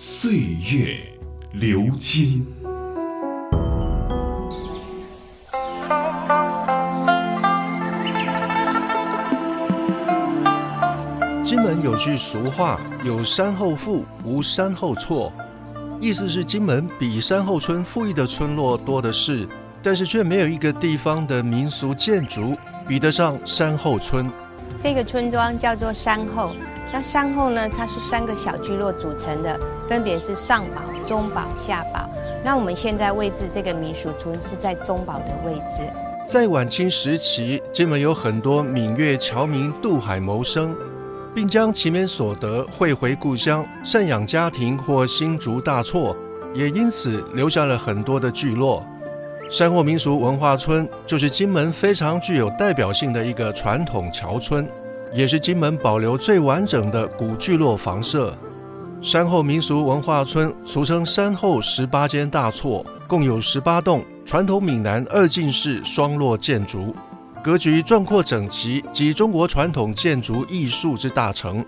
岁月流金。金门有句俗话：“有山后富，无山后错。”意思是金门比山后村富裕的村落多的是，但是却没有一个地方的民俗建筑比得上山后村。这个村庄叫做山后，那山后呢，它是三个小聚落组成的，分别是上堡、中堡、下堡。那我们现在位置这个民俗村是在中堡的位置。在晚清时期，金门有很多闽粤侨民渡海谋生。并将其面所得汇回故乡，赡养家庭或新竹大厝，也因此留下了很多的聚落。山后民俗文化村就是金门非常具有代表性的一个传统侨村，也是金门保留最完整的古聚落房舍。山后民俗文化村俗称山后十八间大厝，共有十八栋传统闽南二进式双落建筑。格局壮阔整齐，集中国传统建筑艺术之大成。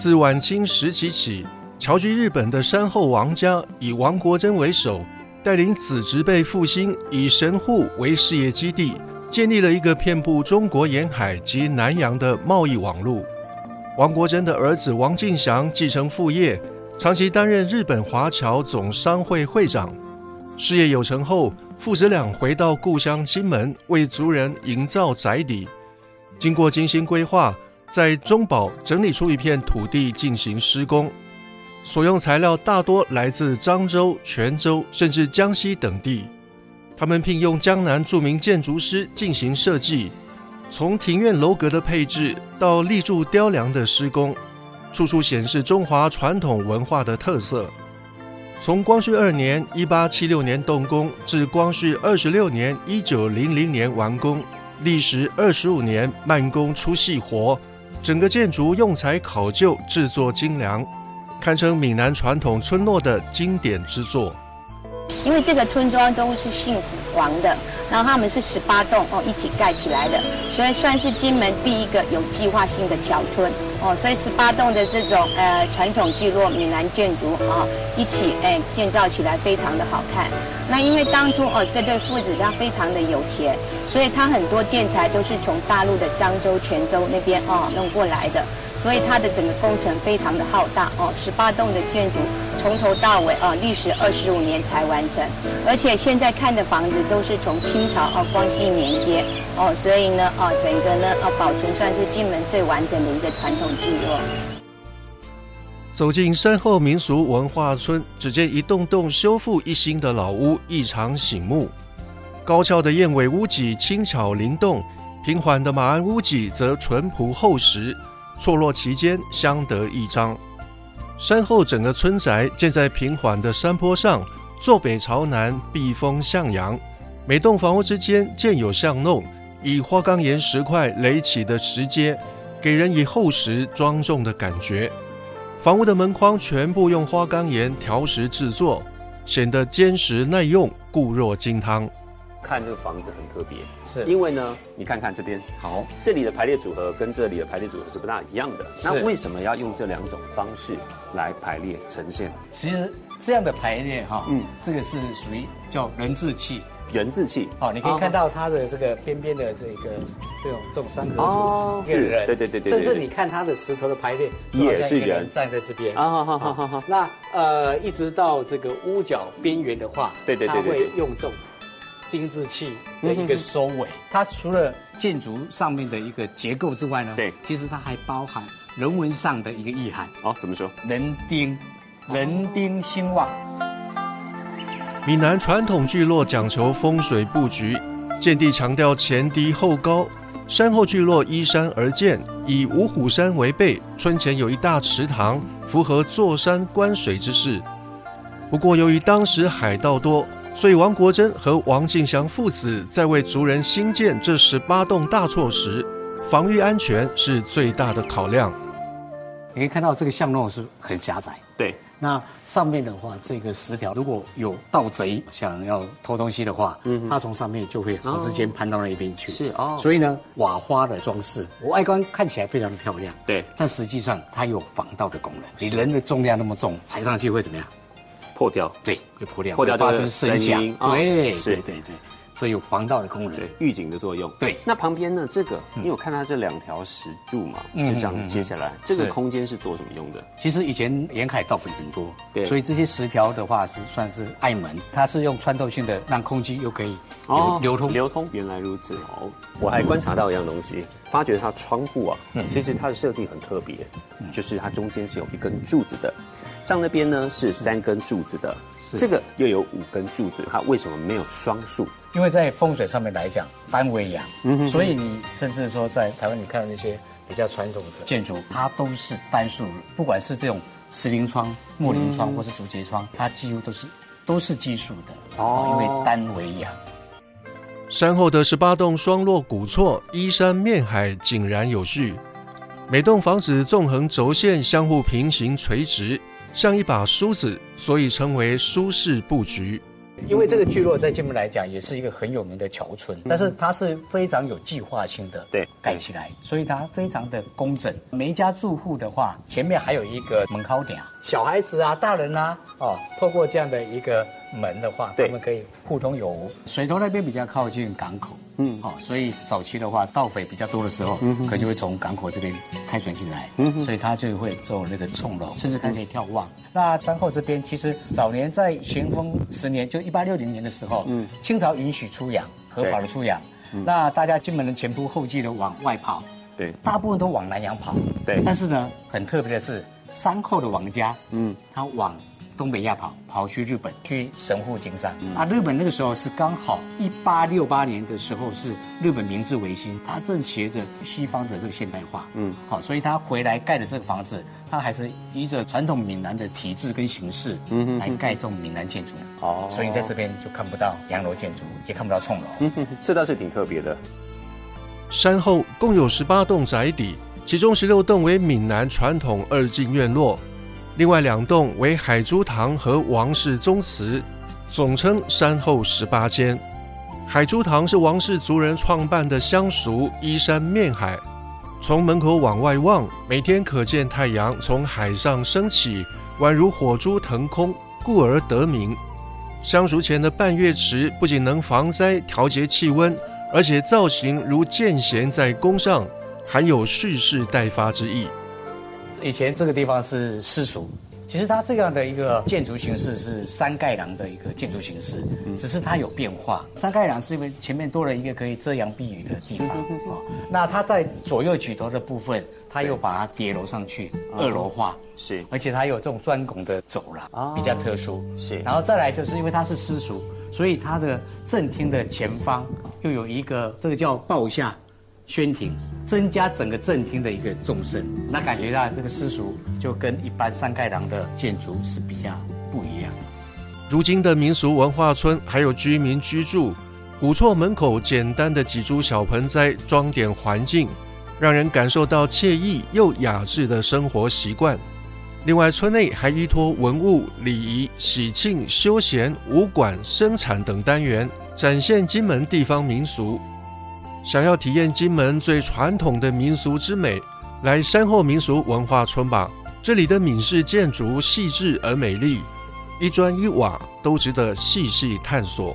自晚清时期起，侨居日本的山后王家以王国珍为首，带领子侄辈复兴，以神户为事业基地，建立了一个遍布中国沿海及南洋的贸易网路。王国珍的儿子王敬祥继承父业，长期担任日本华侨总商会会长。事业有成后，父子俩回到故乡金门，为族人营造宅邸。经过精心规划，在中堡整理出一片土地进行施工，所用材料大多来自漳州、泉州，甚至江西等地。他们聘用江南著名建筑师进行设计，从庭院楼阁的配置到立柱雕梁的施工，处处显示中华传统文化的特色。从光绪二年（一八七六年）动工至光绪二十六年（一九零零年）完工，历时二十五年，慢工出细活。整个建筑用材考究，制作精良，堪称闽南传统村落的经典之作。因为这个村庄都是姓黄的，然后他们是十八栋哦一起盖起来的，所以算是金门第一个有计划性的侨村哦。所以十八栋的这种呃传统聚落闽南建筑啊，一起哎建造起来非常的好看。那因为当初哦这对父子他非常的有钱，所以他很多建材都是从大陆的漳州、泉州那边哦弄过来的。所以它的整个工程非常的浩大哦，十八栋的建筑从头到尾哦，历时二十五年才完成，而且现在看的房子都是从清朝哦光绪年间哦，所以呢哦整个呢哦保存算是金门最完整的一个传统聚落。走进山后民俗文化村，只见一栋栋修复一新的老屋，异常醒目。高翘的燕尾屋脊轻巧灵动，平缓的马鞍屋脊则淳朴厚实。错落其间，相得益彰。山后整个村宅建在平缓的山坡上，坐北朝南，避风向阳。每栋房屋之间建有巷弄，以花岗岩石块垒起的石阶，给人以厚实庄重的感觉。房屋的门框全部用花岗岩条石制作，显得坚实耐用，固若金汤。看这个房子很特别，是。因为呢，你看看这边，好，这里的排列组合跟这里的排列组合是不大一样的。那为什么要用这两种方式来排列呈现？其实这样的排列哈，嗯，这个是属于叫人字器。人字器，好，你可以看到它的这个边边的这个这种这种三合图，一个人，对对对对，甚至你看它的石头的排列也是。人站在这边。啊，好好好好。那呃，一直到这个屋角边缘的话，对对对，它会用这种。钉字器的一个收尾，它除了建筑上面的一个结构之外呢，对，其实它还包含人文上的一个意涵。哦，怎么说？人丁，人丁兴旺。闽南传统聚落讲求风水布局，建地强调前低后高，山后聚落依山而建，以五虎山为背，村前有一大池塘，符合坐山观水之势。不过，由于当时海盗多，所以王国珍和王敬祥父子在为族人兴建这十八栋大厝时，防御安全是最大的考量。你可以看到这个巷弄是很狭窄，对，那上面的话，这个石条如果有盗贼想要偷东西的话，嗯，他从上面就会从之间攀到那一边去。是哦所以呢，瓦花的装饰，外观看起来非常的漂亮，对，但实际上它有防盗的功能。你人的重量那么重，踩上去会怎么样？破掉，对，会破掉，破掉发这个生声音。哦对，是对对对，所以有防盗的功能。对，预警的作用。对那旁边呢？这个，因为我看它这两条石柱嘛，嗯就这样接下来，这个空间是做什么用的？其实以前沿海盗匪很多，对所以这些石条的话是算是爱门，它是用穿透性的，让空气又可以流、流通。流通，原来如此哦。我还观察到一样东西，发觉它窗户啊，嗯其实它的设计很特别，就是它中间是有一根柱子的，上那边呢是三根柱子的，这个又有五根柱子，它为什么没有双数？因为在风水上面来讲，单为阳，所以你甚至说在台湾你看到那些比较传统的建筑，它都是单数，不管是这种石林窗、木林窗或是竹节窗，它几乎都是都是奇数的哦，因为单为阳。山后的十八栋双落古厝，依山面海，井然有序。每栋房子纵横轴线相互平行垂直，像一把梳子，所以称为舒适布局。因为这个聚落在金门来讲，也是一个很有名的桥村，但是它是非常有计划性的对盖起来，所以它非常的工整。每一家住户的话，前面还有一个门口点，小孩子啊、大人啊，哦，透过这样的一个门的话，对。他们可以互通有无。水头那边比较靠近港口，嗯，哦，所以早期的话，盗匪比较多的时候，嗯可能就会从港口这边开船进来，嗯所以他就会做那个冲楼，甚至还可以。眺望。那山后这边其实早年在咸丰十年，就一八六零年的时候，嗯，清朝允许出洋，合法的出洋，那大家进门的前仆后继的往外跑，对，大部分都往南洋跑，对。但是呢，很特别的是，山后的王家，嗯，他往东北亚跑，跑去日本去神户经商。啊，日本那个时候是刚好一八六八年的时候是日本明治维新，他正学着西方的这个现代化，嗯，好，所以他回来盖的这个房子，他还是依着传统闽南的体制跟形式，嗯来盖这种闽南建筑。哦所以你在这边就看不到洋楼建筑，也看不到冲楼。这倒是挺特别的。山后共有十八栋宅邸，其中十六栋为闽南传统二进院落，另外两栋为海珠堂和王氏宗祠，总称山后十八间。海珠堂是王氏族人创办的乡俗，依山面海，从门口往外望，每天可见太阳从海上升起，宛如火珠腾空，故而得名。相熟前的半月池不仅能防灾、调节气温，而且造型如剑弦在弓上，含有蓄势待发之意。以前这个地方是私塾，其实它这样的一个建筑形式是三盖廊的一个建筑形式，只是它有变化。三盖廊是因为前面多了一个可以遮阳避雨的地方哦，那它在左右举头的部分，它又把它叠楼上去，二楼化。是而且它有这种钻拱的走廊，比较特殊。是然后再来就是因为它是私塾，所以它的正厅的前方又有一个这个叫抱下宣庭，增加整个正厅的一个纵深。那感觉到这个私塾就跟一般三盖廊的建筑是比较不一样。如今的民俗文化村还有居民居住，古厝门口简单的几株小盆栽装点环境，让人感受到惬意又雅致的生活习惯。另外，村内还依托文物、礼仪、喜庆、休闲、武馆、生产等单元，展现金门地方民俗。想要体验金门最传统的民俗之美，来山后民俗文化村吧。这里的闽式建筑细致而美丽，一砖一瓦都值得细细探索。